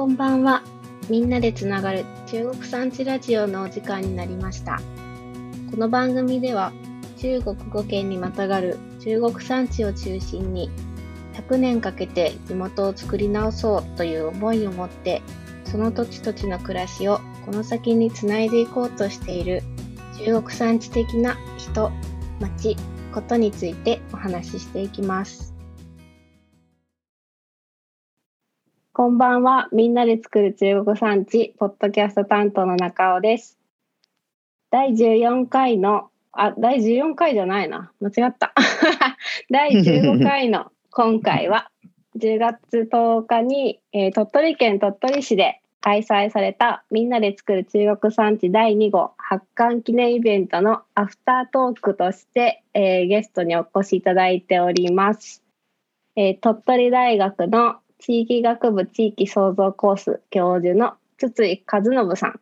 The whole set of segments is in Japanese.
こんばんは。みんなでつながる中国産地ラジオのお時間になりました。この番組では中国語圏にまたがる中国産地を中心に100年かけて地元を作り直そうという思いを持ってその土地土地の暮らしをこの先につないでいこうとしている中国産地的な人、町、ことについてお話ししていきます。こんばんは。みんなで作る中国産地、ポッドキャスト担当の中尾です。第14回の、あ、第14回じゃないな。間違った。第15回の今回は、10月10日に、えー鳥取県鳥取市で開催されたみんなで作る中国産地第2号発刊記念イベントのアフタートークとして、えーゲストにお越しいただいております。えー鳥取大学の地域学部地域創造コース教授の筒井和信さん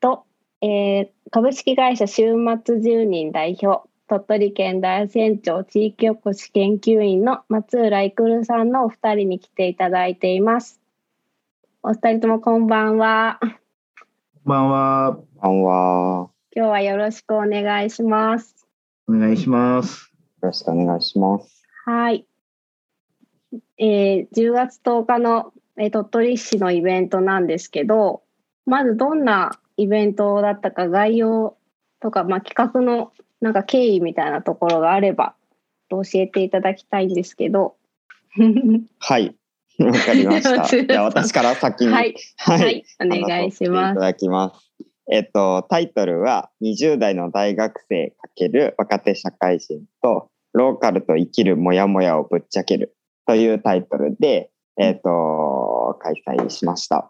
と、えー株式会社週末住人代表鳥取県大山町地域おこし研究員の松浦育さんのお二人に来ていただいています。お二人ともこんばんは。こんばんは。こんばんは。よ今日はよろしくお願いします。お願いします。ろしくお願いします。はい。えー10月10日の、えー鳥取市のイベントなんですけど、まずどんなイベントだったか概要とか、まあ、企画のなんか経緯みたいなところがあれば教えていただきたいんですけど。はい。わかりました。じゃあ私から先に。はい、ははい、お願いします。いただきます。えっと、タイトルは、20代の大学生×若手社会人と、ローカルと生きるモヤモヤをぶっちゃけるというタイトルで、えっと、開催しました。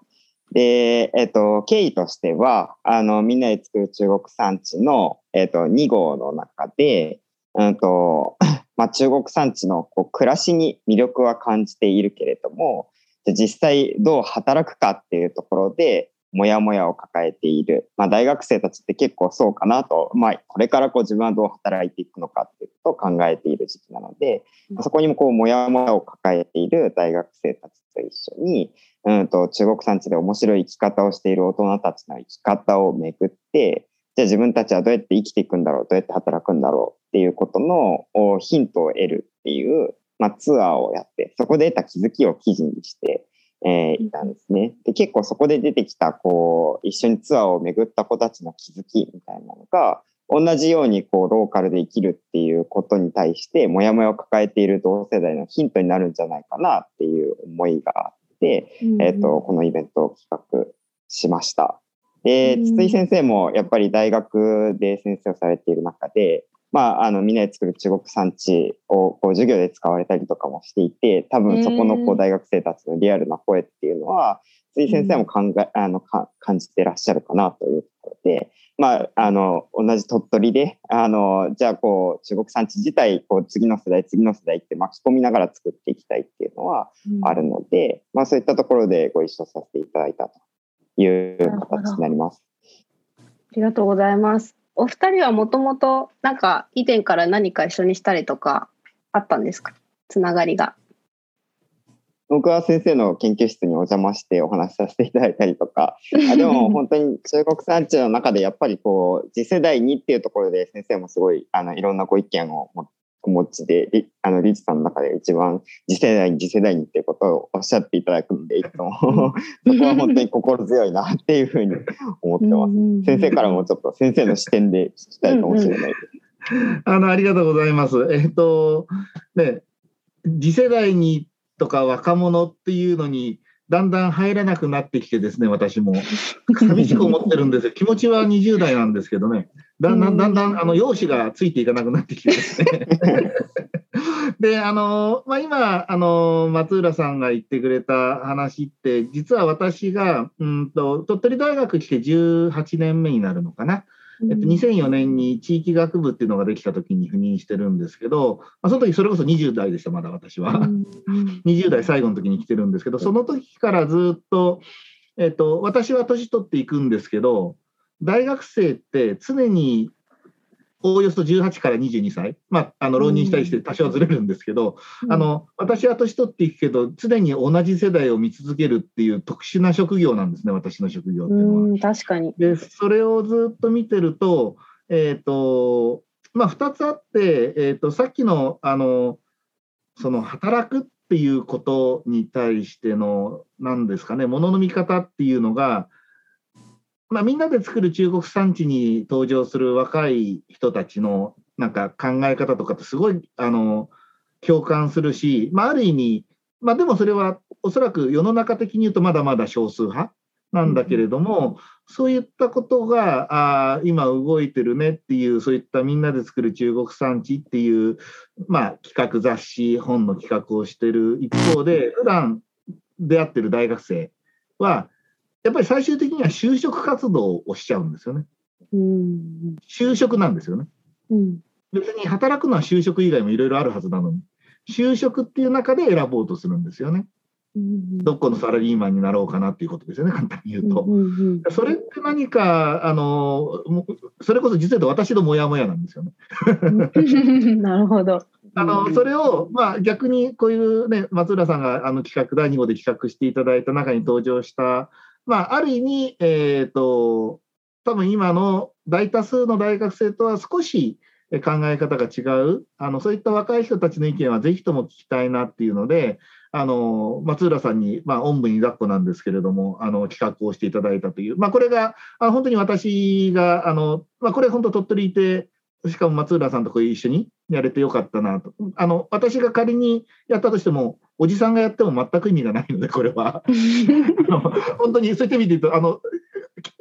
で、えっと、経緯としては、あの、みんなで作る中国産地の、えっと、2号の中で、うんと、まあ、中国産地のこう暮らしに魅力は感じているけれども、じゃ実際どう働くかっていうところで、もやもやを抱えている。まあ、大学生たちって結構そうかなと、まあ、これからこう自分はどう働いていくのかっていうことを考えている時期なので、うんそこにもこう、もやもやを抱えている大学生たちと一緒に、うんと、中国産地で面白い生き方をしている大人たちの生き方をめぐって、じゃあ自分たちはどうやって生きていくんだろう、どうやって働くんだろうっていうことのおヒントを得るっていう、まあ、ツアーをやって、そこで得た気づきを記事にして、えーいたんですね。で、結構そこで出てきた、こう、一緒にツアーを巡った子たちの気づきみたいなのが、同じようにこう、ローカルで生きるっていうことに対して、もやもやを抱えている同世代のヒントになるんじゃないかなっていう思いがあって、えっ、と、このイベントを企画しました。で、うん筒井先生もやっぱり大学で先生をされている中で、まあ、あの、みんなで作る中国産地をこう授業で使われたりとかもしていて、多分そこのこううん大学生たちのリアルな声っていうのは、筒井先生も考え、あの、か感じてらっしゃるかなというところで、まあ、あの、同じ鳥取で、あの、じゃあこう、中国産地自体、こう、次の世代、次の世代って巻き込みながら作っていきたいっていうのは、あるので、まあそういったところでご一緒させていただいたという形になります。ありがとうございます。お二人はもともとなんか以前から何か一緒にしたりとかあったんですか？つながりが。僕は先生の研究室にお邪魔してお話しさせていただいたりとか、あでも 本当に中国産地の中でやっぱりこう次世代にっていうところで先生もすごいあのいろんなご意見をもお持ちで、りあのリチさんの中で一番次世代に次世代にっていうことをおっしゃっていただくので、いつも そこは本当に心強いなっていうふうに思ってます。先生からもちょっと先生の視点で聞きたいかもしれないです。あの、ありがとうございます。えっ、と、ね、次世代にとか若者っていうのに、だんだん入らなくなってきてですね、私も。寂しく思ってるんですよ。気持ちは20代なんですけどね。だんだんだんだん、あの、容姿がついていかなくなってきてですね。で、あの、まあ、今、あの、松浦さんが言ってくれた話って、実は私が、うんと、鳥取大学来て18年目になるのかな。えっと、2004年に地域学部っていうのができた時に赴任してるんですけど、まあ、その時それこそ20代でした、まだ私は。20代最後の時に来てるんですけど、その時からずっと、えっと、私は年取っていくんですけど、大学生って常におおよそ18から22歳、まあ、あの浪人したりして多少はずれるんですけど、あの私は年取っていくけど常に同じ世代を見続けるっていう特殊な職業なんですね私の職業っていうのは。うん確かに。でそれをずっと見てると,、えーとまあ、2つあって、えー、とさっきのあのその働くっていうことに対しての何ですかねものの見方っていうのが、まあ、みんなで作る中国産地に登場する若い人たちのなんか考え方とかってすごいあの共感するし、まあ、ある意味、まあ、でもそれはおそらく世の中的に言うとまだまだ少数派なんだけれども、そういったことがあー今動いてるねっていうそういったみんなで作る中国産地っていう、まあ、企画雑誌本の企画をしてる一方で普段出会ってる大学生はやっぱり最終的には就職活動をしちゃうんですよね。うん。就職なんですよね。うん。別に働くのは就職以外もいろいろあるはずなのに就職っていう中で選ぼうとするんですよね。うん。どこのサラリーマンになろうかなっていうことですよね簡単に言うと。うんうんそれって何かあのそれこそ実は言うと私のモヤモヤなんですよね。うん なるほど。あのそれを、まあ、逆にこういう、ね、松浦さんがあの企画第2号で企画していただいた中に登場した、まあ、ある意味、えー、と多分今の大多数の大学生とは少し考え方が違う。あのそういった若い人たちの意見はぜひとも聞きたいなっていうのであの松浦さんに、まあ、おんぶに抱っこなんですけれどもあの企画をしていただいたという、まあ、これがあ本当に私があの、まあ、これ本当鳥取いてしかも松浦さんとこう一緒にやれてよかったなと。あの私が仮にやったとしても、おじさんがやっても全く意味がないので、これは。本当にそういった意味で言うと、あの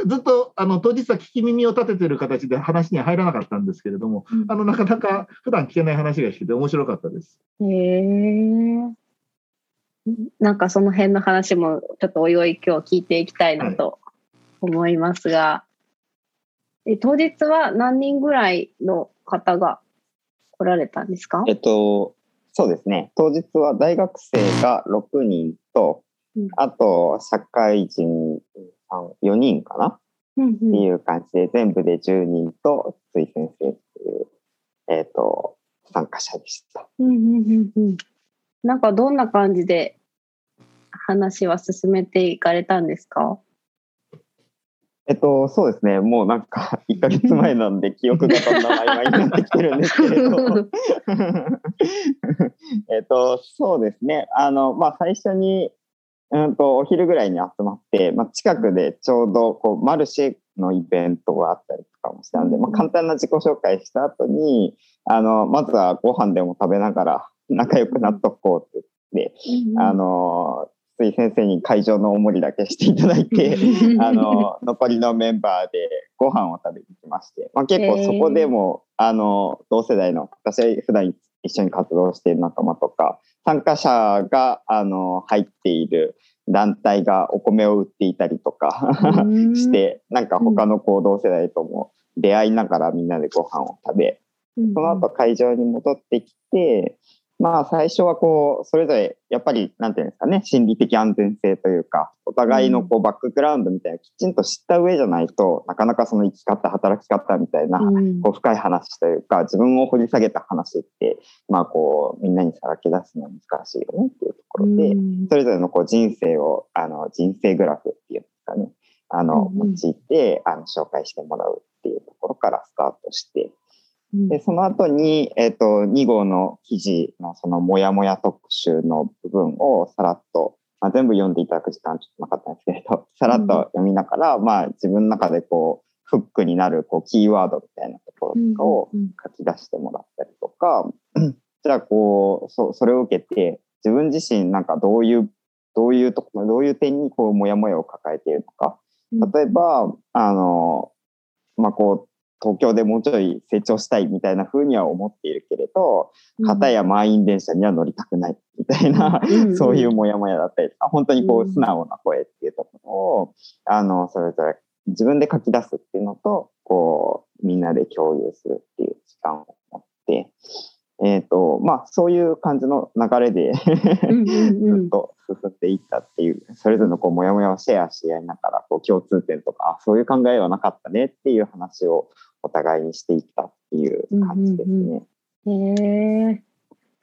ずっとあの当日は聞き耳を立ててる形で話には入らなかったんですけれども、あのなかなか普段聞けない話が聞けて面白かったです。へえ。なんかその辺の話もちょっとおいおい今日聞いていきたいなと思いますが、え当日は何人ぐらいの方が来られたんですか？えっと、そうですね。当日は大学生が6人とうん、あと社会人4人かな？うんっていう感じで、全部で10人と、つい先生っていう、えっと、参加者でした。うんうんうんうん。なんかどんな感じで話は進めていかれたんですか？えっと、そうですね。もうなんか、1ヶ月前なんで、記憶がだんだん曖昧になってきてるんですけれど。えっと、そうですね。あの、まあ、最初に、うんと、お昼ぐらいに集まって、まあ、近くでちょうど、こう、マルシェのイベントがあったりとかもしたんで、まあ、簡単な自己紹介した後に、あの、まずはご飯でも食べながら仲良くなっとこうって言って、あの、つい先生に会場のおもりだけしていただいて、あの残りのメンバーでご飯を食べに来まして、まあ、結構そこでも、あの同世代の私は普段一緒に活動している仲間とか参加者があの入っている団体がお米を売っていたりとか してなんか他のこう同世代とも出会いながらみんなでご飯を食べその後会場に戻ってきて、まあ最初はこう、それぞれやっぱり、なんていうんですかね、心理的安全性というか、お互いのこうバックグラウンドみたいなきちんと知った上じゃないとなかなかその生き方、働き方みたいな、うん。こう深い話というか、自分を掘り下げた話って、まあこう、みんなにさらけ出すのは難しいよねっていうところで、うん。それぞれのこう人生を、あの、人生グラフっていうんですかね、あの、用いて、あの、紹介してもらうっていうところからスタートして、うんで、その後に、えっ、と、2号の記事のそのモヤモヤ特集の部分をさらっと、まあ、全部読んでいただく時間ちょっとなかったんですけれど、さらっと読みながら、まあ自分の中でこう、フックになるこうキーワードみたいなところとかをうん書き出してもらったりとか、じゃあこう、そそれを受けて、自分自身なんかどういう、どういうところ、どういう点にこう、モヤモヤを抱えているのか、例えば、あの、まあ、こう、東京でもうちょい成長したいみたいな風には思っているけれど、片や満員電車には乗りたくないみたいな、うん。そういうモヤモヤだったりとか、本当にこううん。素直な声っていうところを、あの、それぞれ自分で書き出すっていうのと、こう、みんなで共有するっていう時間を持って、えっ、と、まあ、そういう感じの流れで、ずっと進んでいったっていう、それぞれのこう、もやもやをシェアし合いながら、こう、共通点とか、あそういう考えはなかったねっていう話をお互いにしていったっいう感じですね。うんへえ。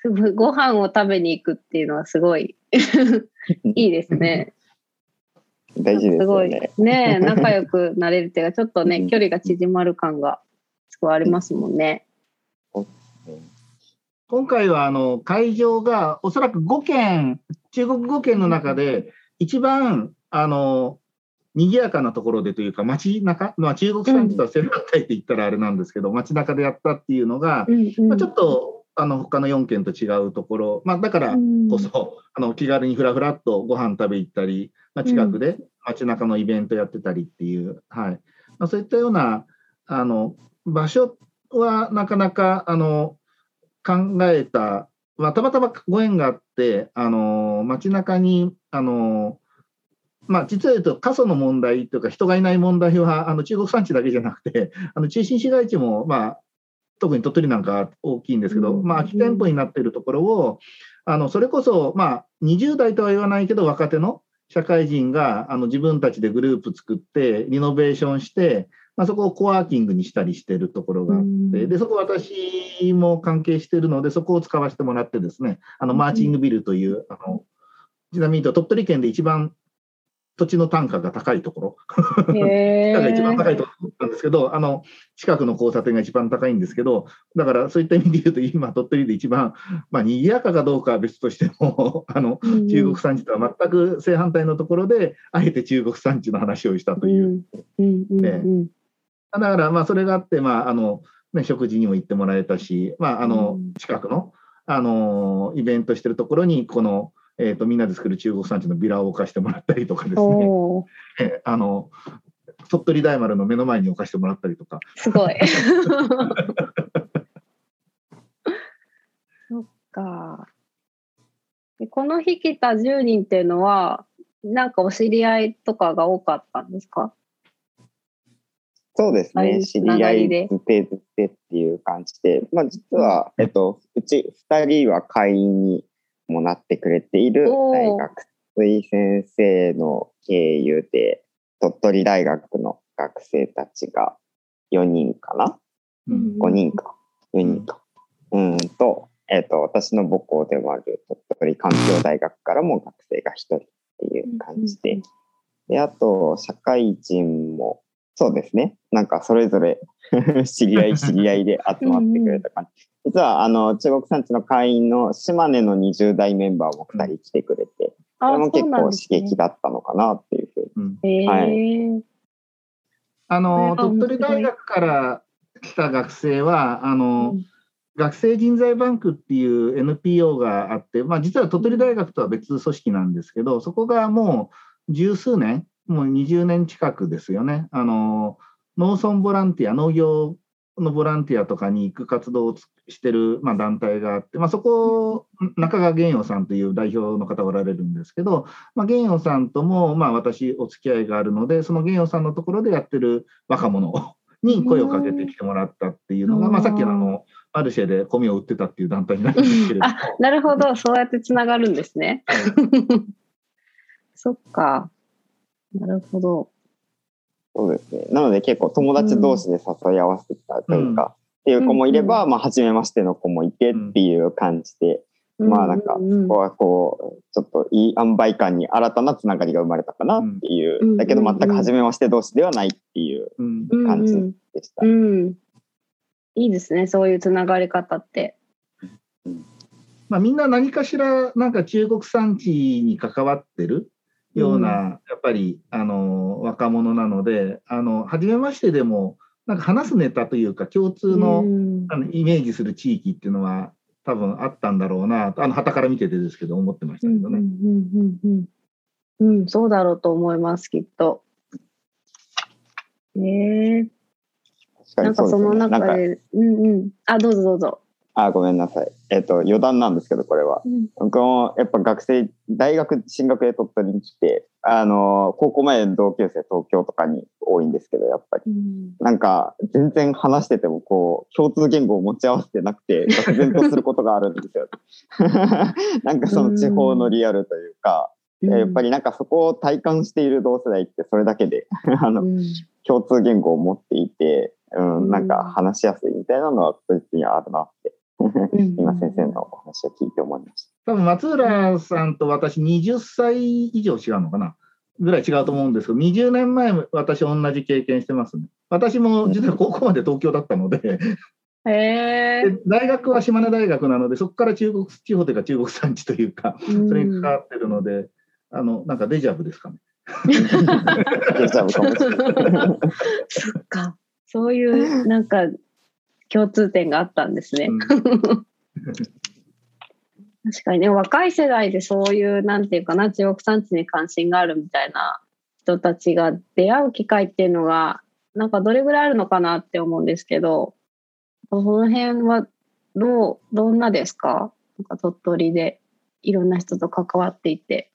すごいご飯を食べに行くっていうのはすごい いいですね。大事ですすごいよね。ね 仲良くなれるっていうかちょっとねうん距離が縮まる感がすごいありますもんね。今回はあの会場がおそらく5県、中国5県の中で一番あの賑やかなところでというか、街中、まあ、中国産地とはセルフタイって言ったらあれなんですけど、街中でやったっていうのが、うんうん。まあ、ちょっとあの他の4県と違うところ、まあ、だからこそ、あの気軽にふらふらっとご飯食べ行ったり、まあ、近くで街中のイベントやってたりっていう、はい。まあ、そういったようなあの場所はなかなかあの考えた、まあ、たまたまご縁があって、あの街中にあのまあ、実は言うと過疎の問題というか人がいない問題はあの中国産地だけじゃなくてあの中心市街地も、まあ、特に鳥取なんかは大きいんですけど、うん。まあ、空き店舗になっているところをあのそれこそ、まあ、20代とは言わないけど若手の社会人があの自分たちでグループ作ってリノベーションして、まあ、そこをコワーキングにしたりしてるところがあって、うん。でそこ私も関係しているのでそこを使わせてもらってですねあのマーチングビルという、あのちなみに鳥取県で一番土地の単価が高いところ。へ地価が一番え。高いところなんですけど、あの近くの交差点が一番高いんですけど、だからそういった意味で言うと、今、鳥取で一番、まあ賑やかかどうかは別としても、あの中国産地とは全く正反対のところで、あえて中国産地の話をしたという。うん。うんうんうん。だから、まあ、それがあって、まああのね、食事にも行ってもらえたし、まあ、あのうん。近くのあのイベントしてるところに、この、えー、とみんなで作る中国産地のビラを置かしてもらったりとかですね、え あの鳥取大丸の目の前に置かしてもらったりとか、すごい。そっか。でこの日来た10人っていうのは、なんかお知り合いとかが多かったんですか？そうですね。知り合いつながりでづてづてっていう感じで、まあ実は、えっと、うち2人は会員にもなってくれている大学推先生の経由で、鳥取大学の学生たちが4人かな？うん。5人か、4人か。うんと、えっ、と、私の母校でもある鳥取環境大学からも学生が1人っていう感じで。で、あと、社会人も、そうですね。なんかそれぞれ 知り合い 知り合いで集まってくれた感じ。実は、あの、中国産地の会員の島根の20代メンバーも2人来てくれて、それも結構刺激だったのかなっていうふうに。あの鳥取大学から来た学生はあの、学生人材バンクっていう NPO があって、まあ、実は鳥取大学とは別組織なんですけどそこがもう十数年もう20年近くですよね。あの農村ボランティア農業のボランティアとかに行く活動をつしてる、まあ、団体があって、まあ、そこ中川玄洋さんという代表の方おられるんですけど、まあ、玄洋さんとも、まあ、私お付き合いがあるのでその玄洋さんのところでやってる若者に声をかけてきてもらったっていうのが、うん。まあ、さっきのあのマルシェで米を売ってたっていう団体になるんですけれどなるほど、そうやってつながるんですね。そっか。なるほど。そうですね。なので結構友達同士で誘い合わせたというか、うんっていう子もいれば、まあ、初めましての子もいてっていう感じで、まあなんか、うんうんここはこう、ちょっといい塩梅感に新たなつながりが生まれたかなっていう、うんだけど全うんうんく初めまして同士ではないっていううんうん感じうんでした。うん。いいですね、そういうつながり方って。まあ、みんな何かしらなんか中国産地に関わってるような、やっぱりあの若者なのであの初めましてでもなんか話すネタというか共通の,、うんあのイメージする地域っていうのは多分あったんだろうなとあの旗から見ててですけど思ってましたけどね。うんうんうんうんうん、そうだろうと思います、きっと。ええ確かなんかそのにそうですよね。うんうん。あ、どうぞどうぞ。あ、ごめんなさい。えっ、と、余談なんですけど、これは。うん僕もやっぱ学生、大学進学で鳥取に来て、あの、高校前の同級生東京とかに多いんですけど、やっぱり。うんなんか、全然話してても、こう、共通言語を持ち合わせてなくて、愕然とすることがあるんですよ。なんかその地方のリアルというか、やっぱりなんかそこを体感している同世代ってそれだけで、あの、うん共通言語を持っていて、うん、なんか話しやすいみたいなのは確実にあるなって、今先生のお話を聞いて思いまし多分松浦さんと私20歳以上違うのかな？ぐらい違うと思うんですけど、20年前も私同じ経験してますね。私も実は高校まで東京だったので、へえ。で大学は島根大学なので、そこから中国地方というか中国産地というか、それに関わってるので、あの、なんかデジャブですかね。た。デジャブかもしれない。そっか。そういうなんか共通点があったんですね。うん 確かにね、若い世代でそういう、なんていうかな、中国産地に関心があるみたいな人たちが出会う機会っていうのが、なんかどれぐらいあるのかなって思うんですけど、その辺はどう、どんなですか？なんか鳥取でいろんな人と関わっていて。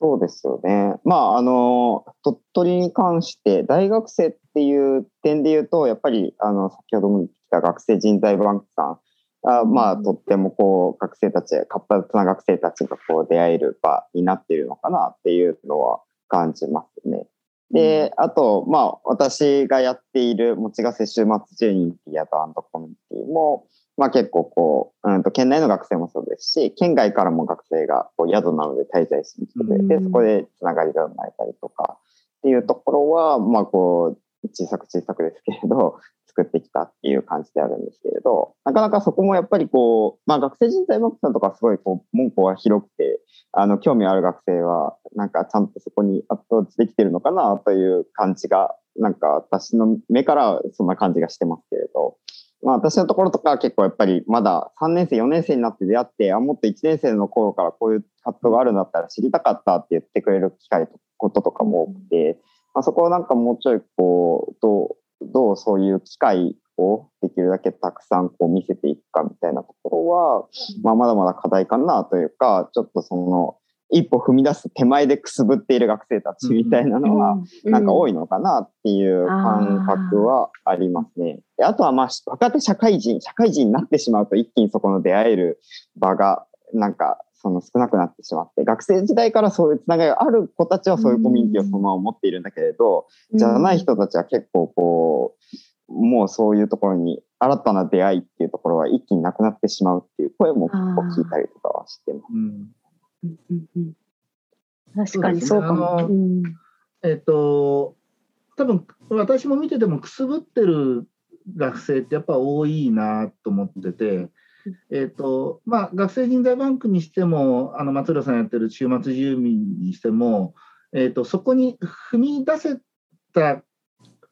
そうですよね。まあ、あの、鳥取に関して、大学生っていう点で言うと、やっぱり、あの、先ほども言ってきた学生人材バンクさん、あまあ、とってもこう、学生たち、活発な学生たちがこう、出会える場になっているのかなっていうのは感じますね。で、あと、まあ、私がやっている、持ちがせ週末住人っていう宿コミュニティも、まあ結構こう、うんと、県内の学生もそうですし、県外からも学生がこう宿なので滞在しに来てくれて、うん。そこでつながりが生まれたりとかっていうところは、まあこう、小さく小さくですけれど、作ってきたっていう感じであるんですけれど、なかなかそこもやっぱりこう、まあ学生人材バックさんとかすごいこう、門戸は広くて、あの、興味ある学生は、なんかちゃんとそこにアプローチできてるのかなという感じが、なんか私の目からはそんな感じがしてますけれど、まあ私のところとかは結構やっぱりまだ3年生、4年生になって出会って、あ、もっと1年生の頃からこういう活動があるんだったら知りたかったって言ってくれる機会と、こととかも多くて、まあそこをなんかもうちょいこう、どう、どうそういう機会をできるだけたくさんこう見せていくかみたいなところは、まあまだまだ課題かなというか、ちょっとその、一歩踏み出す手前でくすぶっている学生たちみたいなのは、なんか多い。いのかなっていう感覚はありますね。であとはまあ若手社会人、社会人になってしまうと一気にそこの出会える場がなんかその少なくなってしまって、学生時代からそういうつながりがある子たちはそういうコミュニティをそのまま持っているんだけれど、じゃない人たちは結構こう、もうそういうところに新たな出会いっていうところは一気になくなってしまうっていう声も結構聞いたりとかはしてます。うんうんうんうん確かにそうかも。ね。うん。えっと、多分私も見ててもくすぶってる学生ってやっぱ多いなと思ってて、えっとまあ、学生人材バンクにしてもあの松浦さんやってる週末住民にしても、えっと、そこに踏み出せた、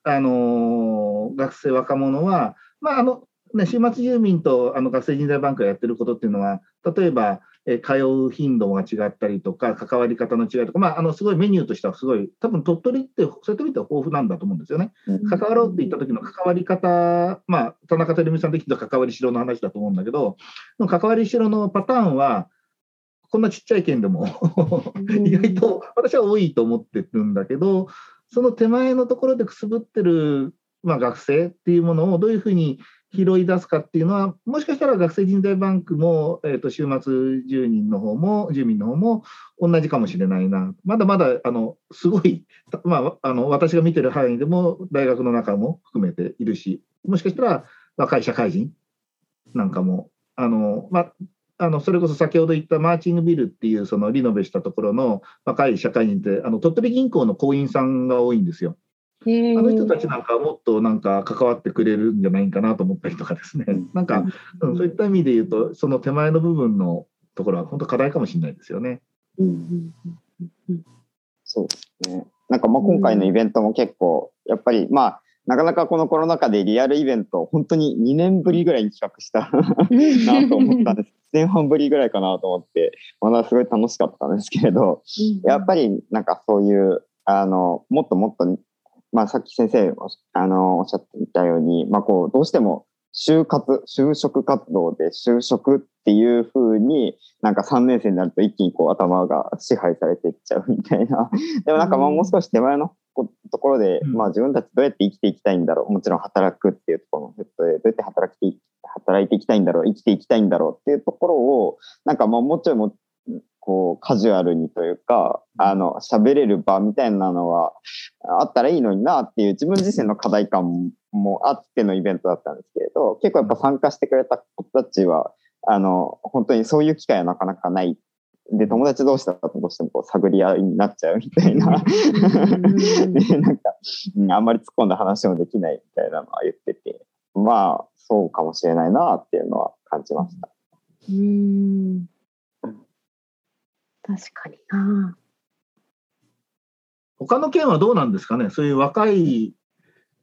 あの学生若者は、まああのね、週末住民とあの学生人材バンクがやってることっていうのは例えばえー通う頻度が違ったりとか、関わり方の違いとか、まあ、あのすごいメニューとしてはすごい、多分鳥取って、そういった意味では豊富なんだと思うんですよね。関わろうって言った時の関わり方、まあ、田中照美さん的には関わりしろの話だと思うんだけど、関わりしろのパターンは、こんなちっちゃい県でも意外と私は多いと思ってるんだけど、その手前のところでくすぶってる、まあ、学生っていうものをどういうふうに拾い出すかっていうのは、もしかしたら学生人材バンクも、えー、と週末住人の方も、住民の方も同じかもしれないな。まだまだ、あの、すごい、まあ、あの、私が見てる範囲でも、大学の中も含めているし、もしかしたら若い社会人なんかも、あの、まあ、あのそれこそ先ほど言ったマーチングビルっていうそのリノベしたところの若い社会人ってあの鳥取銀行の行員さんが多いんですよ。あの人たちなんかはもっとなんか関わってくれるんじゃないかなと思ったりとかですね、なんか、うん、そういった意味で言うと、その手前の部分のところは本当課題かもしれないですよね。そうですね。なんかまあ今回のイベントも結構、やっぱりまあ、なかなかこのコロナ禍でリアルイベント、本当に2年ぶりぐらいに企画したなと思ったんです。1年半ぶりぐらいかなと思って、まだすごい楽しかったんですけれど、やっぱりなんかそういう、あの、もっともっとまあ、さっき先生あのおっしゃっていたように、まあ、こうどうしても就活就職活動で就職っていうふうになんか3年生になると一気にこう頭が支配されていっちゃうみたいな。でもなんかまあもう少し手前のところで、まあ、自分たちどうやって生きていきたいんだろう。もちろん働くっていうところのヘッドでどうやって働き働いていきたいんだろう。生きていきたいんだろうっていうところをなんかまあもうちょいもここう、カジュアルにというか、あの、喋れる場みたいなのはあったらいいのになっていう自分自身の課題感もあってのイベントだったんですけれど、結構やっぱ参加してくれた子たちは、あの、本当にそういう機会はなかなかない。で、友達同士だとどうしてもこう探り合いになっちゃうみたいな。で、なんか、うん、あんまり突っ込んだ話もできないみたいなのは言ってて、まあ、そうかもしれないなっていうのは感じました。うん。確かにな。他の県はどうなんですかね？そういう若い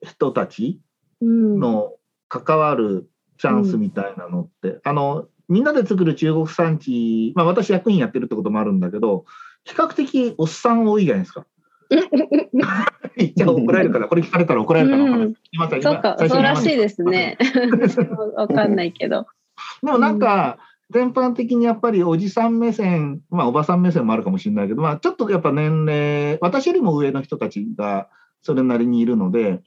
人たちうん。の関わるチャンスみたいなのって、あの、みんなで作る中国産地、まあ私役員やってるってこともあるんだけど、比較的おっさん多いじゃないですか。言っちゃ怒られるから、これ聞かれたら怒られるから分かんす。すいませんそうか、そうらしいですね。わかんないけど。でもなんか、全般的にやっぱりおじさん目線、まあおばさん目線もあるかもしれないけど、まあちょっとやっぱ年齢、私よりも上の人たちがそれなりにいるので、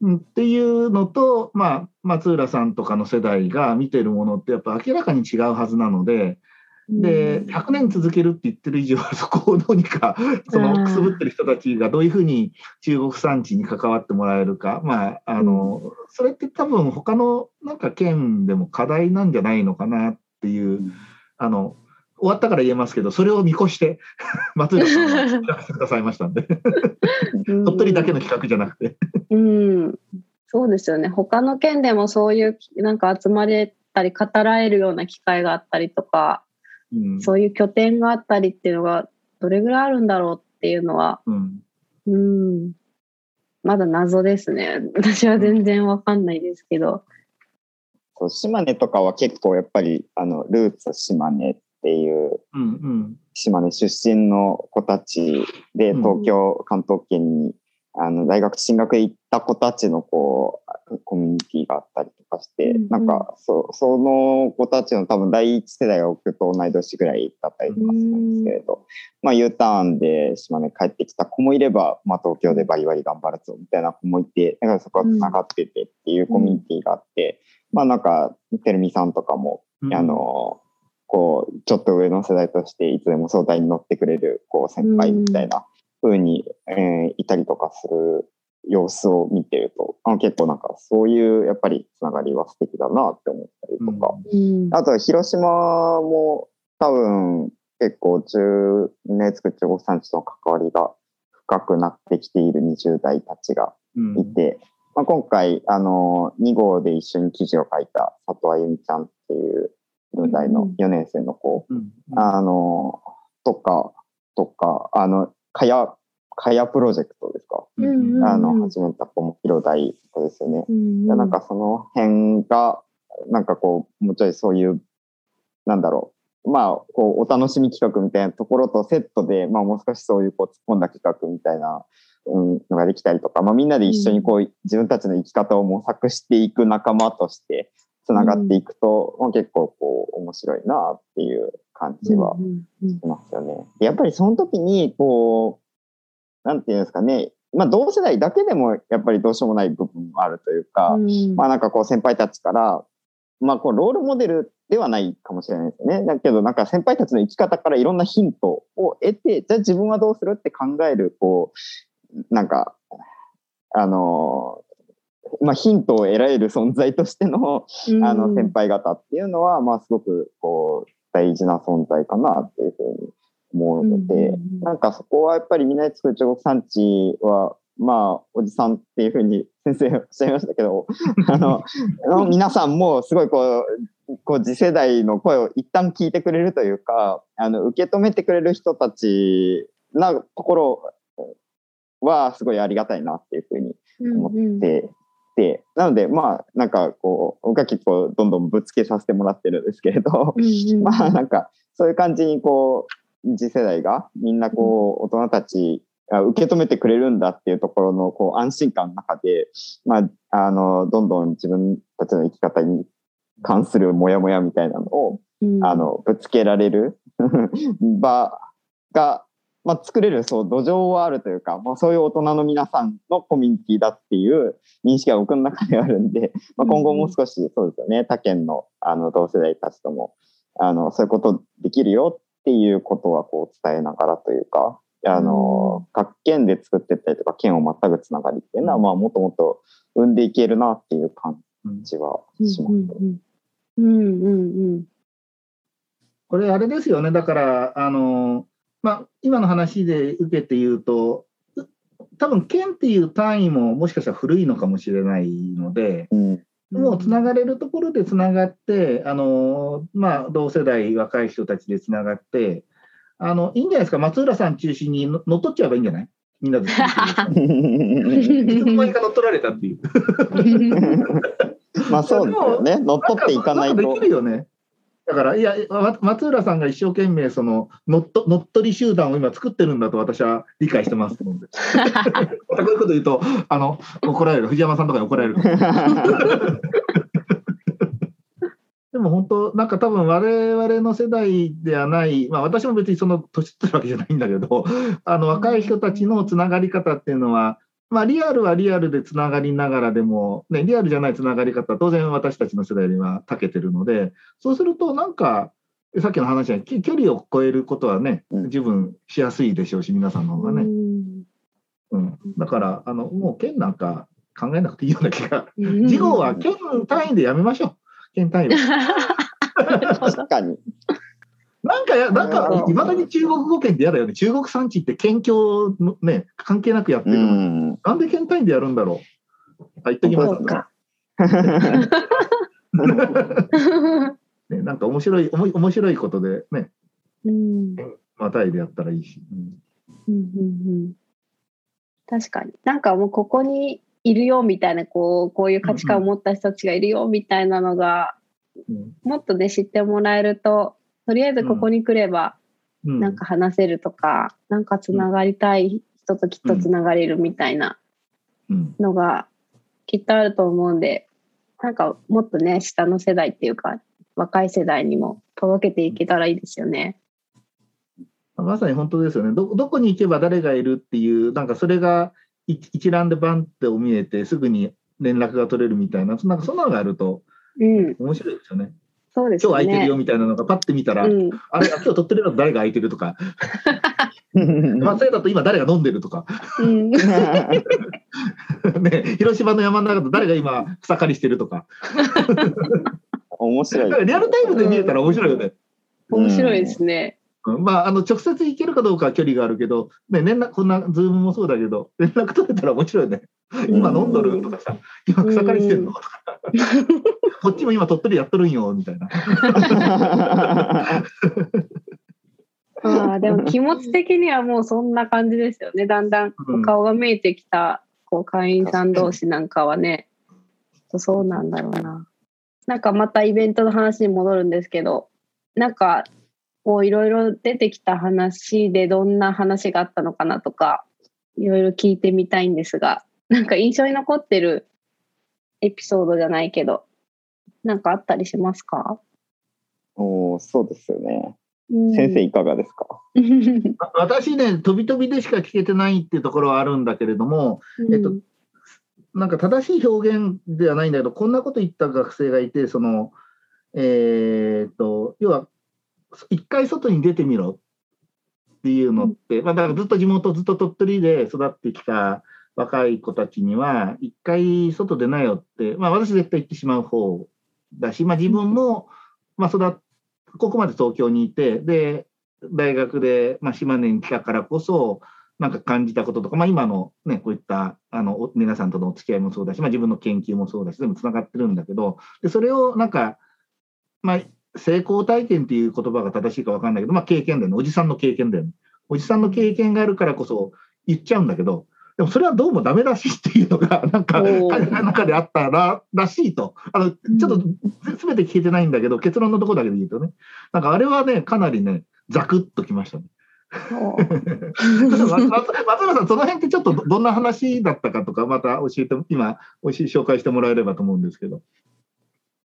うんっていうのと、まあ松浦さんとかの世代が見てるものってやっぱ明らかに違うはずなので、で、100年続けるって言ってる以上は、そこをどうにか、そのくすぶってる人たちがどういうふうに中国産地に関わってもらえるか、まあ、あの、それって多分他のなんか県でも課題なんじゃないのかなっていう、あの、終わったから言えますけど、それを見越して、松浦さんが企画してくださいましたんで、うん鳥取だけの企画じゃなくて。うん、そうですよね。他の県でもそういうなんか集まれたり語られるような機会があったりとか、うんそういう拠点があったりっていうのがどれぐらいあるんだろうっていうのは、うんうん、まだ謎ですね。私は全然わかんないですけど。そう島根とかは結構やっぱり、あの、ルーツ島根っていう、うんうん。島根出身の子たちで、うん東京、関東圏に、あの、大学進学へ行った子たちの、こう、コミュニティがあったりとかして、うんうん。なんか、そその子たちの多分第一世代が僕と同い年ぐらいだったりとかするんですけれど、まあ U ターンで島根帰ってきた子もいれば、まあ東京でバリバリ頑張るぞみたいな子もいて、だからそこは繋がっててっていうコミュニティがあって、まあなんか、てるみさんとかも、うん。あの、こう、ちょっと上の世代としていつでも相談に乗ってくれる、こう、先輩みたいな風に、えーいたりとかする様子を見てると、あ結構なんかそういう、やっぱりつながりは素敵だなって思ったりとか、うん。あとは広島も多分結構中、みんなで作る中国産地との関わりが深くなってきている20代たちがうん。いて、まあ、今回、あの、2号で一緒に記事を書いた佐藤あゆみちゃんっていう10代の4年生の子、うん。あの、とか、とか、あの、かや、かやプロジェクトですか、うんうん。あの、始めた子も広大子ですよね。うんでなんかその辺が、なんかこう、もうちょいそういう、なんだろう。まあ、こう、お楽しみ企画みたいなところとセットで、まあもう少しそういうこう、突っ込んだ企画みたいな、うん、のができたりとか、まあみんなで一緒にこう、自分たちの生き方を模索していく仲間として、つながっていくと、まあ結構こう、面白いなっていう感じはしますよね。やっぱりその時に、こう、なんていうんですかね、まあ同世代だけでもやっぱりどうしようもない部分もあるというか、うんまあなんかこう先輩たちから、まあこうロールモデルではないかもしれないですよね。だけどなんか先輩たちの生き方からいろんなヒントを得て、じゃあ自分はどうするって考える、こう、なんか、あの、まあヒントを得られる存在としての、あの先輩方っていうのは、まあすごくこう大事な存在かなっていうふうに思うので、なんかそこはやっぱりみんなで作る中国産地は、まあおじさんっていうふうに先生おっしゃいましたけど、あの、皆さんもすごいこう、こう次世代の声を一旦聞いてくれるというか、あの、受け止めてくれる人たちなところはすごいありがたいなっていうふうに思って、で、なので、まあ、なんかこう、僕は結構どんどんぶつけさせてもらってるんですけれど、まあなんか、そういう感じにこう、次世代がみんなこう、大人たちが受け止めてくれるんだっていうところのこう、安心感の中で、まあ、あの、どんどん自分たちの生き方に関するモヤモヤみたいなのを、あの、ぶつけられる 場が、まあ、作れるそう土壌はあるというか、まあ、そういう大人の皆さんのコミュニティだっていう認識が僕の中であるんで、まあ、今後もう少しそうですよね、他県のあの同世代たちともあのそういうことできるよっっていうことはこう伝えながらというか、あの、各県で作ってったりとか、県をまたぐつながりっていうのは、まあ、もっともっと生んでいけるなっていう感じはします。うんうんうんうん。これあれですよね。だから、あの、まあ、今の話で受けて言うと、う多分県っていう単位ももしかしたら古いのかもしれないので、うん。もうつながれるところでつながって、あの、まあ、同世代、若い人たちでつながって、あの、いいんじゃないですか？松浦さん中心にの乗っ取っちゃえばいいんじゃない？みんなで。いつの間にか乗っ取られたっていう。まあそうですよね。乗っ取っていかないとでき。るよね。だから、いや、わ松浦さんが一生懸命、その、乗っ取乗っ取り集団を今作ってるんだと私は理解してますので。またこういうこと言うと、あの、怒られる。藤山さんとかに怒られる。でも本当、なんか多分我々の世代ではない、まあ私も別にその年取ってるわけじゃないんだけど、あの若い人たちのつながり方っていうのは、まあリアルはリアルでつながりながらでも、ね、リアルじゃないつながり方、当然私たちの世代には長けてるので、そうするとなんか、さっきの話はき距離を超えることはね、うん十分しやすいでしょうし、皆さんの方がね。うん、だから、あの、もう県なんか考えなくていいような気が。事後は県単位でやめましょう。県単位で。確かに。なんかや、なんかう、んいまだに中国語圏って嫌だよね。中国産地って県境のね、関係なくやってうる。ん。なんで県単位でやるんだろう。あ、言っときますか。ね。なんか面白い、おも面白いことでね、うんまたいでやったらいいし。うんうんうんうん確かに。なんかもうここにいるよみたいな、こう、こういう価値観を持った人たちがいるよみたいなのが、うんもっとね、知ってもらえると、とりあえずここに来れば、うんなんか話せるとか、なんかつながりたい人ときっとつながれるみたいなうんのがきっとあると思うんで、なんかもっとね、下の世代っていうか、若い世代にも届けていけたらいいですよね。まさに本当ですよねど。どこに行けば誰がいるっていう、なんかそれが一一覧でバンって見えて、すぐに連絡が取れるみたいな、なんかそんなのがあるとうん、面白いですよね。そうですよね。今日空いてるよみたいなのがパッて見たら、うん、あれ、あ今日取ってるの誰が空いてるとか、松江だと今誰が飲んでるとか、うん、ね、広島の山の中だと誰が今草刈りしてるとか、面白いリアルタイムで見えたら面白いよね。面白いですね。うんまあ、あの直接行けるかどうかは距離があるけど、ね、連絡こんなズームもそうだけど、連絡取れたら面白いよね。今飲んどる？とかさ、今草刈りしてるの？とか、こっちも今鳥取やっとるんよみたいな。あ あ、でも気持ち的にはもうそんな感じですよね。だんだん顔が見えてきた、こう会員さん同士なんかはね、そうなんだろうな。なんかまたイベントの話に戻るんですけど、なんかこういろいろ出てきた話でどんな話があったのかなとか、いろいろ聞いてみたいんですが、なんか印象に残ってるエピソードじゃないけど、なんかあったりしますか、おーそうですよね。うん。先生いかがですか？私ね、飛び飛びでしか聞けてないっていうところはあるんだけれども、えっとうんなんか正しい表現ではないんだけど、こんなこと言った学生がいて、その、えーっと、要は、一回外に出てみろっていうのって、まあ、だからずっと地元、ずっと鳥取で育ってきた若い子たちには、一回外出なよって、まあ、私絶対言ってしまう方だし、まあ、自分も、まあ、育っここまで東京にいて、で、大学で、まあ、島根に来たからこそ、なんか感じたこととか、まあ、今のね、こういったあの皆さんとのお付き合いもそうだし、まあ、自分の研究もそうだし、全部つながってるんだけど、でそれをなんか、まあ、成功体験っていう言葉が正しいか分かんないけど、まあ、経験だよね、おじさんの経験だよね。おじさんの経験があるからこそ言っちゃうんだけど、でもそれはどうもダメらしいっていうのが、なんか、彼の中であったららしいと。あのちょっとすべて聞けてないんだけど、結論のところだけで言うとね、なんかあれはね、かなりね、ザクッときましたね。松村さん、その辺ってちょっとどどんな話だったかとか、また教えて、今、おし紹介してもらえればと思うんですけど。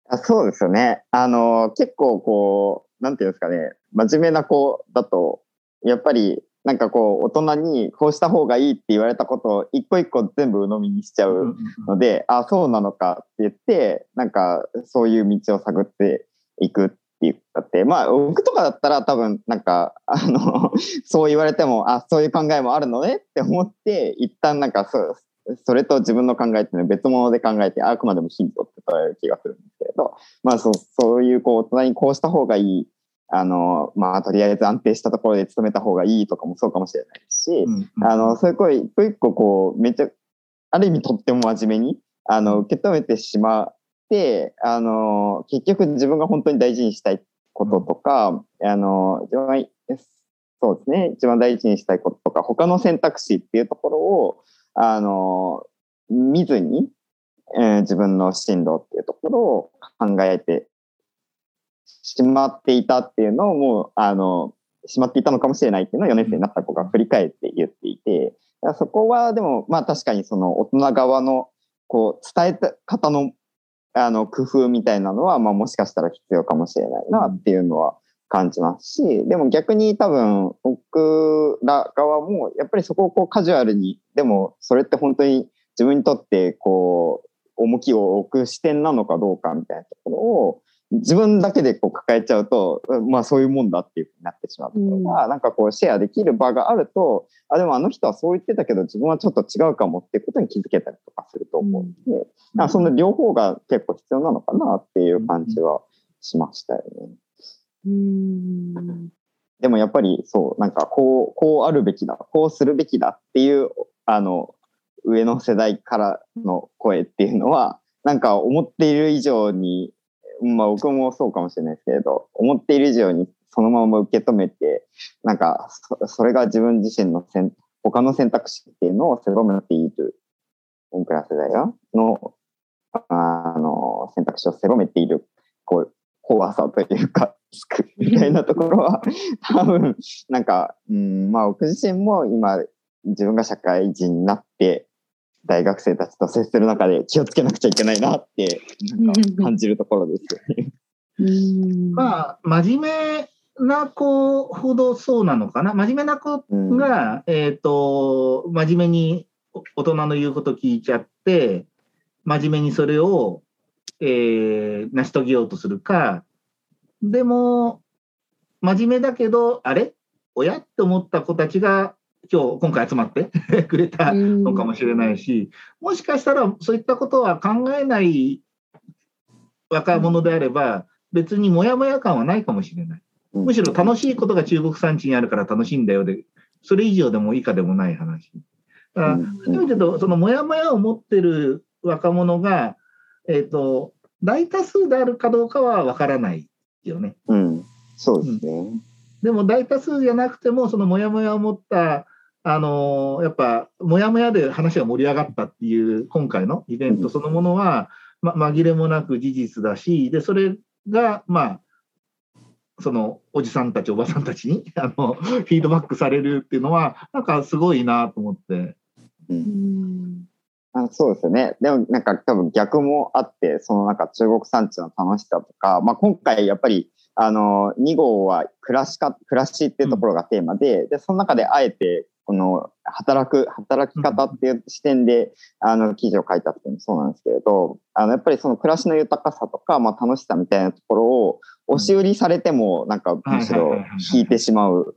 あそうですよね。あの、結構こう、なんていうんですかね、真面目な子だと、やっぱり、なんかこう、大人にこうした方がいいって言われたことを一個一個全部鵜呑みにしちゃうので、あ、そうなのかって言って、なんかそういう道を探っていくっっていうかって、まあ僕とかだったら多分なんか、あの、そう言われても、あ、そういう考えもあるのねって思って、一旦なんかそう、それと自分の考えっていうのを別物で考えて、あくまでもヒントって捉える気がするんですけれど、まあそう、そういうこう、大人にこうした方がいい、あの、まあとりあえず安定したところで勤めた方がいいとかもそうかもしれないし、うんあの、そういう声一個一個こう、めっちゃ、ある意味とっても真面目に、あの、受け止めてしまって、あの、結局自分が本当に大事にしたいこととか、あの、一番、そうですね、一番大事にしたいこととか、他の選択肢っていうところを、あの、見ずに、えー自分の進路っていうところを考えてしまっていたっていうのをもう、あの、しまっていたのかもしれないっていうのを4年生になった子が振り返って言っていて、そこはでも、まあ確かにその大人側の、こう、伝えた方の、あの、工夫みたいなのは、まあもしかしたら必要かもしれないなっていうのは感じますし、でも逆に多分、僕ら側も、やっぱりそこをこうカジュアルに、でもそれって本当に自分にとって、こう、重きを置く視点なのかどうかみたいなところを、自分だけでこう抱えちゃうと、まあそういうもんだっていうふうになってしまうところが、なんかこうシェアできる場があると、あ、でもあの人はそう言ってたけど自分はちょっと違うかもっていうことに気づけたりとかすると思うので、あその両方が結構必要なのかなっていう感じはしましたよね。うん。でもやっぱりそう、なんかこう、こうあるべきだ、こうするべきだっていう、あの、上の世代からの声っていうのは、なんか思っている以上に、まあ僕もそうかもしれないですけれど、思っている以上にそのまま受け止めて、なんかそそれが自分自身の選他の選択肢っていうのを狭めている、僕ら世代がの、あの、選択肢を狭めている、こう、怖さというか、リスクみたいなところは、多分、なんか、うん、まあ僕自身も今、自分が社会人になって、大学生たちと接する中で気をつけなくちゃいけないなって、なんか感じるところですよね。うんまあ、真面目な子ほどそうなのかな？真面目な子うんが、えっ、と、真面目に大人の言うこと聞いちゃって、真面目にそれを、えー成し遂げようとするか、でも、真面目だけど、あれ？親？って思った子たちが、今日、今回集まって くれたのかもしれないし、もしかしたらそういったことは考えない若者であれば、別にモヤモヤ感はないかもしれない。むしろ楽しいことが中国産地にあるから楽しいんだよで、それ以上でも以下でもない話。だから、うんそういう意味でと、そのモヤモヤを持ってる若者が、えっ、と、大多数であるかどうかはわからないよね。うん、そうですね。でも大多数じゃなくても、そのモヤモヤを持った、あのーやっぱ、モヤモヤで話が盛り上がったっていう、今回のイベントそのものは、ま、紛れもなく事実だし、で、それが、まあ、そのおじさんたち、おばさんたちに あのフィードバックされるっていうのは、なんかすごいなと思って。うんあそうですよね。でもなんか多分逆もあって、そのなんか中国産地の楽しさとか、まあ今回やっぱりあの2号は暮らしか、暮らしっていうところがテーマで、で、その中であえてこの働く、働き方っていう視点で、あの記事を書いたっていうのもそうなんですけれど、あのやっぱりその暮らしの豊かさとか、まあ楽しさみたいなところを押し売りされてもなんかむしろ引いてしまう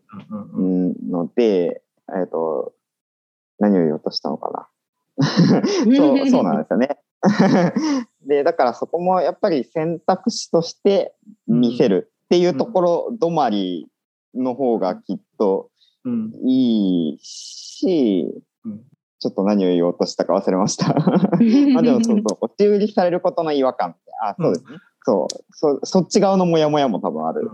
ので、えっ、と、何を言おうとしたのかな。そう、そうなんですよね。で、だからそこもやっぱり選択肢として見せるっていうところ止まりの方がきっとうんいいしうん、ちょっと何を言おうとしたか忘れました。ま あでもそうそう、押し売りされることの違和感って、あ、そうですね。そう、そそっち側のモヤモヤも多分ある。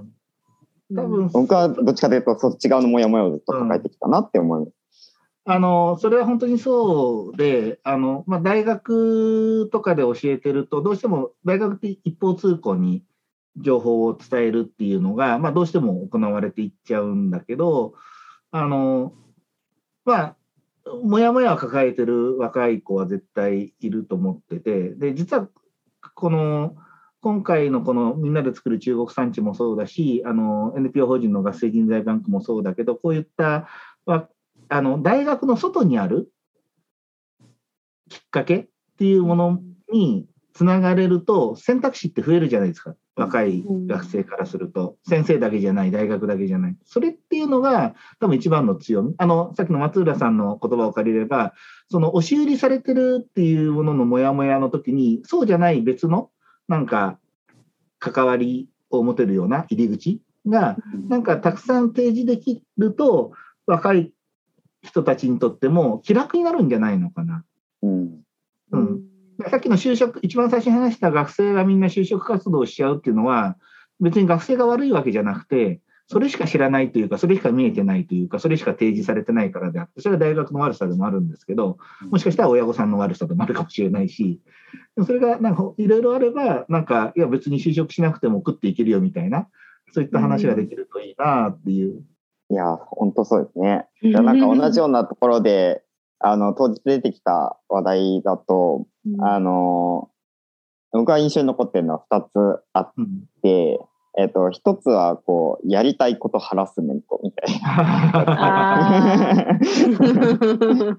多分僕はどっちかというとそっち側のモヤモヤをずっと抱えてきたなって思います。あの、それは本当にそうで、あの、まあ、大学とかで教えてると、どうしても大学って一方通行に情報を伝えるっていうのが、まあ、どうしても行われていっちゃうんだけど、あの、まあ、もやもやを抱えてる若い子は絶対いると思ってて、で、実は、この、今回のこのみんなで作る中国産地もそうだし、あの、NPO 法人の合成人材バンクもそうだけど、こういったあの大学の外にあるきっかけっていうものにつながれると選択肢って増えるじゃないですか。若い学生からすると、先生だけじゃない大学だけじゃないそれっていうのが多分一番の強みあのさっきの松浦さんの言葉を借りればその押し売りされてるっていうもののモヤモヤの時にそうじゃない別のなんか関わりを持てるような入り口がなんかたくさん提示できると若い人たちにとっても気楽になるんじゃないのかな。うん。うん、さっきの就職一番最初に話した学生がみんな就職活動をしちゃうっていうのは別に学生が悪いわけじゃなくてそれしか知らないというかそれしか見えてないというかそれしか提示されてないからであってそれは大学の悪さでもあるんですけどもしかしたら親御さんの悪さでもあるかもしれないしでもそれがなんかいろいろあればなんかいや別に就職しなくても食っていけるよみたいなそういった話ができるといいなっていう。いや、本当そうですね。なんか同じようなところで、あの、当日出てきた話題だと、あの、僕が印象に残ってるのは2つあっうん。て、えっと、1つは、こう、やりたいことハラスメントみたいあな。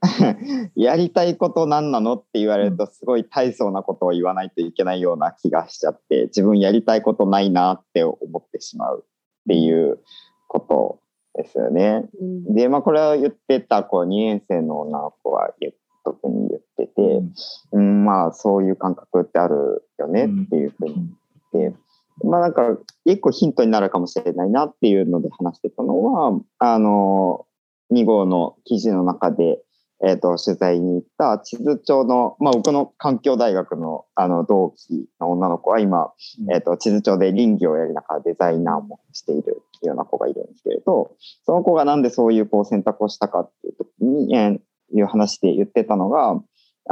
やりたいこと何なのって言われると、すごい大層なことを言わないといけないような気がしちゃって、自分やりたいことないなって思ってしまうっていうことですよね。うん。で、まあ、これを言ってた子、2年生の女の子は特に言ってて、うん、まあ、そういう感覚ってあるよねっていうふうに言って、まあ、なんか、一個ヒントになるかもしれないなっていうので話してたのは、あの、2号の記事の中で、えっ、と、取材に行った地図町の、まあ、僕の環境大学の、あの、同期の女の子は今、えっ、と、地図町で林業をやりながらデザイナーもしているような子がいるんですけれど、その子がなんでそういうこう選択をしたかっていう時に、えーいう話で言ってたのが、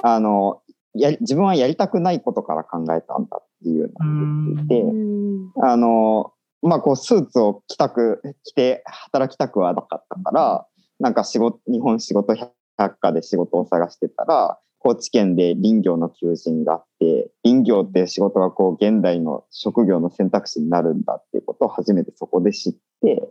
あの、やり自分はやりたくないことから考えたんだっていうのを言っていて、うん。あの、まあ、こう、スーツを着たく、着て働きたくはなかったから、なんか仕事、日本仕事百科で仕事を探してたら、高知県で林業の求人があって、林業って仕事がこう、現代の職業の選択肢になるんだっていうことを初めてそこで知って、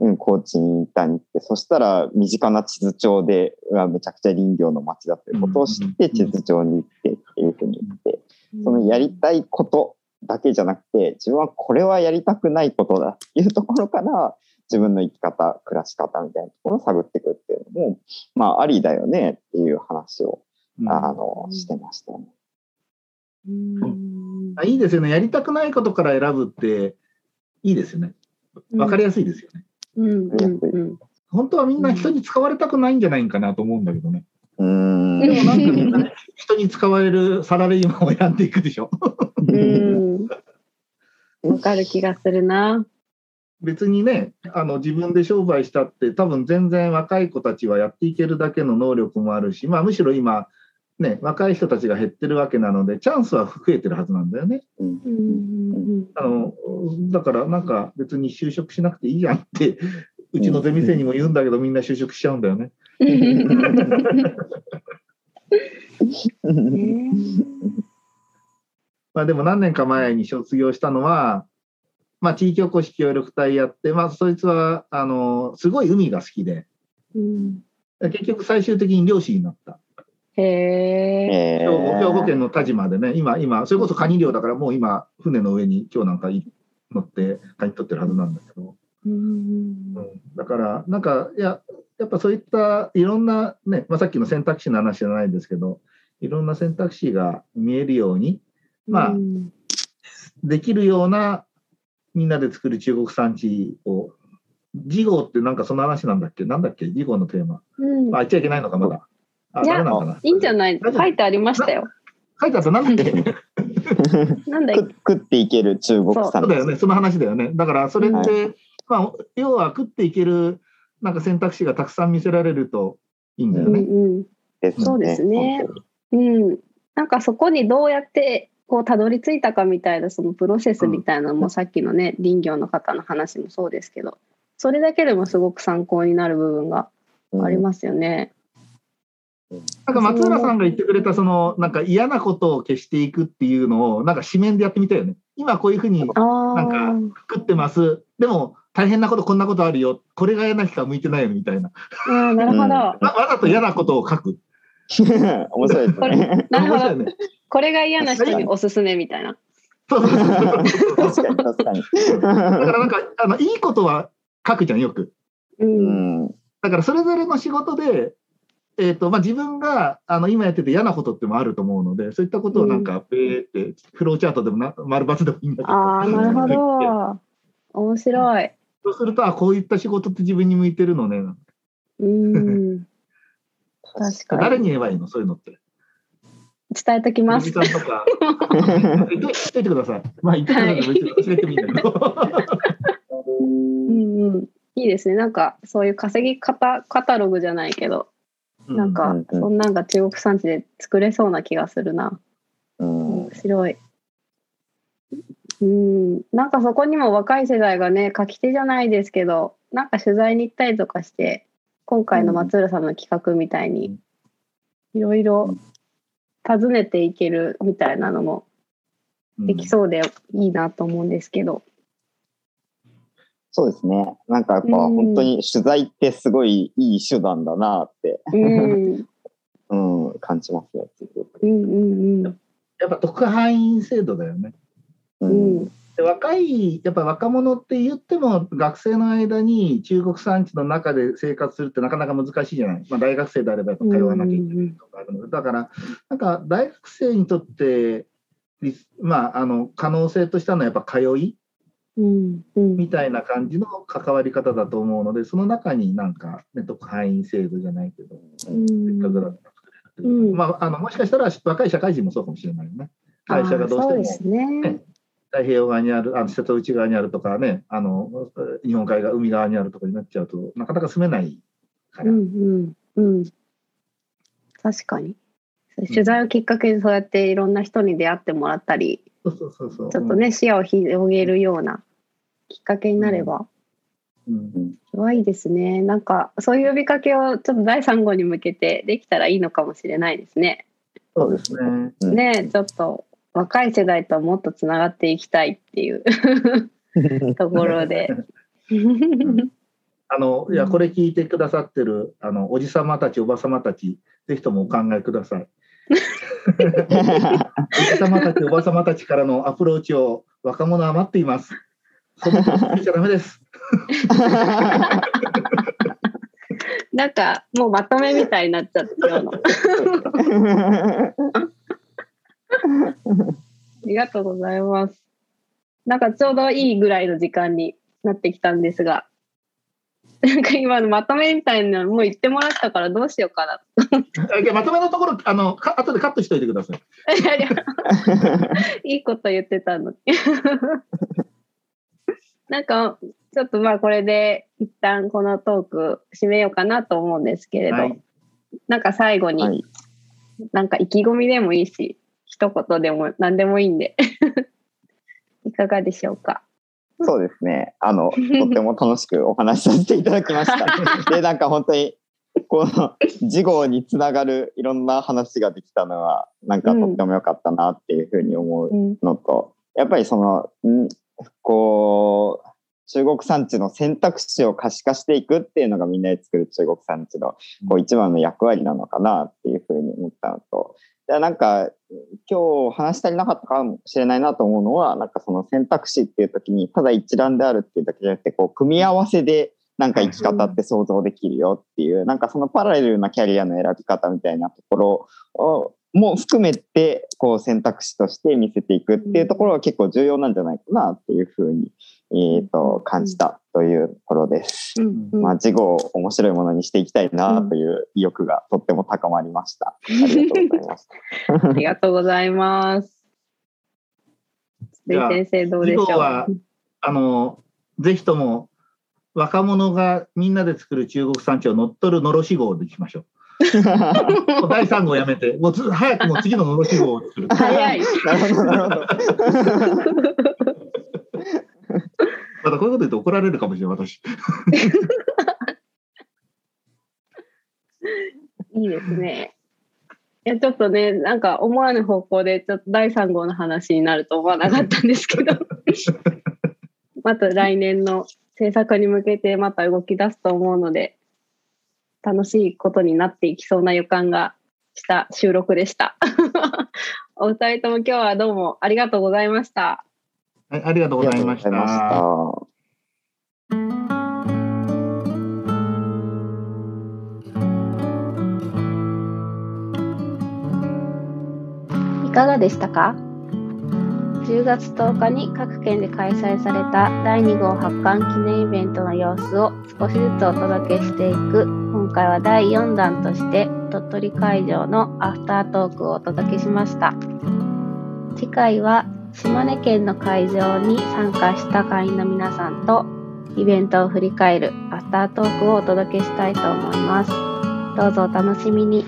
うん、高知にインターに行って、そしたら身近な地図町で、うわめちゃくちゃ林業の街だということを知って、うん地図町に行ってっていうふうに言って、そのやりたいことだけじゃなくて、自分はこれはやりたくないことだっていうところから、自分の生き方、暮らし方みたいなところを探っていくっても、まあ、ありだよねっていう話を、あの、してましたね。うんあいいですよね。やりたくないことから選ぶっていいですよね。わかりやすいですよね。うんうんうん本当はみんな人に使われたくないんじゃないかなと思うんだけどね。うーん。でもなんかみんなね 人に使われるサラリーマンを選んでいくでしょ。うん わかる気がするな。別にね、あの自分で商売したって多分全然若い子たちはやっていけるだけの能力もあるし、まあむしろ今、ね、若い人たちが減ってるわけなので、チャンスは増えてるはずなんだよね。うんうんあのだからなんか別に就職しなくていいじゃんって、うちのゼミ生にも言うんだけど、みんな就職しちゃうんだよね。ねまあでも何年か前に卒業したのは、まあ地域おこし協力隊やって、まあそいつは、あの、すごい海が好きで、うん。結局最終的に漁師になった。へえ。え兵庫県の田島でね、今、今、それこそカニ漁だからもう今、船の上に今日なんかい乗ってカニ取ってるはずなんだけど、うん。うん、だから、なんか、いや、やっぱそういったいろんなね、まあさっきの選択肢の話じゃないですけど、いろんな選択肢が見えるように、まあうん。できるようなみんなで作る中国産地を、事業ってなんかその話なんだっけ？なんだっけ？事業のテーマ。うん。あ、言っちゃいけないのか、まだ。あ、ダメなのかな。いいんじゃない書いてありましたよ。書いてあった、なんだっけ？なんだ食食っていける中国産そう。だよね、その話だよね。だからそれって、まあ、要は食っていけるなんか選択肢がたくさん見せられるといいんだよね。うんうん。そうですね。うん、なんかそこにどうやってこうたどり着いたかみたいなそのプロセスみたいなのもさっきのね林業の方の話もそうですけどそれだけでもすごく参考になる部分がありますよね。なんか松浦さんが言ってくれたそのなんか嫌なことを消していくっていうのをなんか紙面でやってみたよね。今こういうふうになんか食ってます。でも大変なことこんなことあるよ。これが嫌な人は向いてないよみたいな。なるほど。わわざと嫌なことを書く。面白いですね。なるほど面白いね。これが嫌な人におすすめみたいな。そうそうそうそう確かに確かに。だからなんかあのいいことは書くじゃんよく。う。うんん。だからそれぞれの仕事で、えーとまあ、自分があの今やってて嫌なことってもあると思うのでそういったことをなんか、えーってフローチャートでもな丸×でもいいんだけどああ、なるほど。面白い。そうするとあこういった仕事って自分に向いてるのねうん。確かに。誰に言えばいいのそういうのって。伝えときますとか 言っといてください。まあ言ってくださ忘れてもいいんだけど。うんうん。いいですね。なんか、そういう稼ぎ方、カタログじゃないけど、なんかうん、うんそんなんが中国産地で作れそうな気がするな。うん面白い。うん、なんかそこにも若い世代がね、書き手じゃないですけど、なんか取材に行ったりとかして、今回の松浦さんの企画みたいに、いろいろ訪ねていけるみたいなのもできそうでいいなと思うんですけど。そうですね。なんかやっぱうん本当に取材ってすごいいい手段だなって、うん、うん、感じますね。うん、うん、うん。やっぱ特派員制度だよね。う。うん、若い、やっぱ若者って言っても、学生の間に中国産地の中で生活するってなかなか難しいじゃない。まあ、大学生であれば通わなきゃいけないとかあるので、だから、なんか大学生にとって、まあ、あの可能性としたのはやっぱ通いうん、うん。みたいな感じの関わり方だと思うので、その中になんか、ね、特派員制度じゃないけど、せっかくだったら作れるうんまあ、あのもしかしたら若い社会人もそうかもしれないよね。会社がどうしてもね。太平洋側にある、あの瀬戸内側にあるとかね、あの日本海側、海側にあるとかになっちゃうとなかなか住めないから。うんうんうん。確かに。取材をきっかけにそうやっていろんな人に出会ってもらったり、そうそうそうそう。ちょっとね、視野を広げるようなきっかけになれば、うん。それはいいですね。なんか、そういう呼びかけをちょっと第3号に向けてできたらいいのかもしれないですね。そうですね。うんねちょっと若い世代ともっとつながっていきたいっていう ところで。あの、いや、うんこれ聞いてくださってる、あの、おじさまたち、おばさまたち、ぜひともお考えください。おじさまたち、おばさまたちからのアプローチを若者は待っています。そんなこと言っちゃダメです。なんか、もうまとめみたいになっちゃって、今日の。ありがとうございます。なんかちょうどいいぐらいの時間になってきたんですが、なんか今のまとめみたいなのもう言ってもらったからどうしようかな。あ いやまとめのところ、あの、か後でカットしといてください。いやいやいいこと言ってたのに。なんか、ちょっとまあこれで一旦このトーク締めようかなと思うんですけれど、はいなんか最後はにい。なんか意気込みでもいいし、一言でも何でもいいんで、いかがでしょうか？そうですね。あの、とっても楽しくお話しさせていただきました。で、なんか本当に、この事後につながるいろんな話ができたのは、なんかとっても良かったなっていうふうに思ううん、のと、やっぱりその、んこう、中国産地の選択肢を可視化していくっていうのがみんなで作る中国産地のこう一番の役割なのかなっていうふうに思ったのと、でなんか今日話し足りなかったかもしれないなと思うのは、なんかその選択肢っていう時にただ一覧であるっていうだけじゃなくて、こう組み合わせでなんか生き方って想像できるよっていう、なんかそのパラレルなキャリアの選び方みたいなところをも含めてこう選択肢として見せていくっていうところは結構重要なんじゃないかなっていうふうに、えー、と感じたというところです。うんうんまあ、事後を面白いものにしていきたいなという意欲がとっても高まりました。ありがとうございます。ありがとうございます。じゃあ先生どうでしょう？以後はあの、ぜひとも若者がみんなで作る中国産地を乗っ取るのろし号でいきましょう。第3号やめて、もうつ早くもう次ののろし号を作る。早い。なるほど、なるほど。またこういうこと言うと怒られるかもしれない、私。いいですね。いやちょっとね、なんか思わぬ方向でちょっと第3号の話になると思わなかったんですけど、また来年の制作に向けてまた動き出すと思うので、楽しいことになっていきそうな予感がした収録でした。お二人とも今日はどうもありがとうございました。はい、ありがとうございました。まいかがでしたか？10月10日に各県で開催された第2号発刊記念イベントの様子を少しずつお届けしていく。今回は第4弾として鳥取会場のアフタートークをお届けしました。次回は島根県の会場に参加した会員の皆さんとイベントを振り返るアフタートークをお届けしたいと思います。どうぞお楽しみに。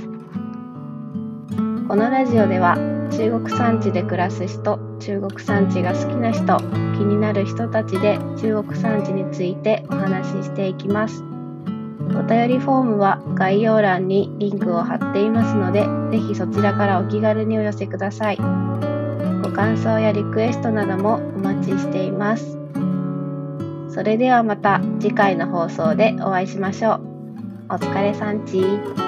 このラジオでは中国山地で暮らす人中国山地が好きな人気になる人たちで中国山地についてお話ししていきます。お便りフォームは概要欄にリンクを貼っていますのでぜひそちらからお気軽にお寄せください。感想やリクエストなどもお待ちしています。それではまた次回の放送でお会いしましょう。お疲れさんち。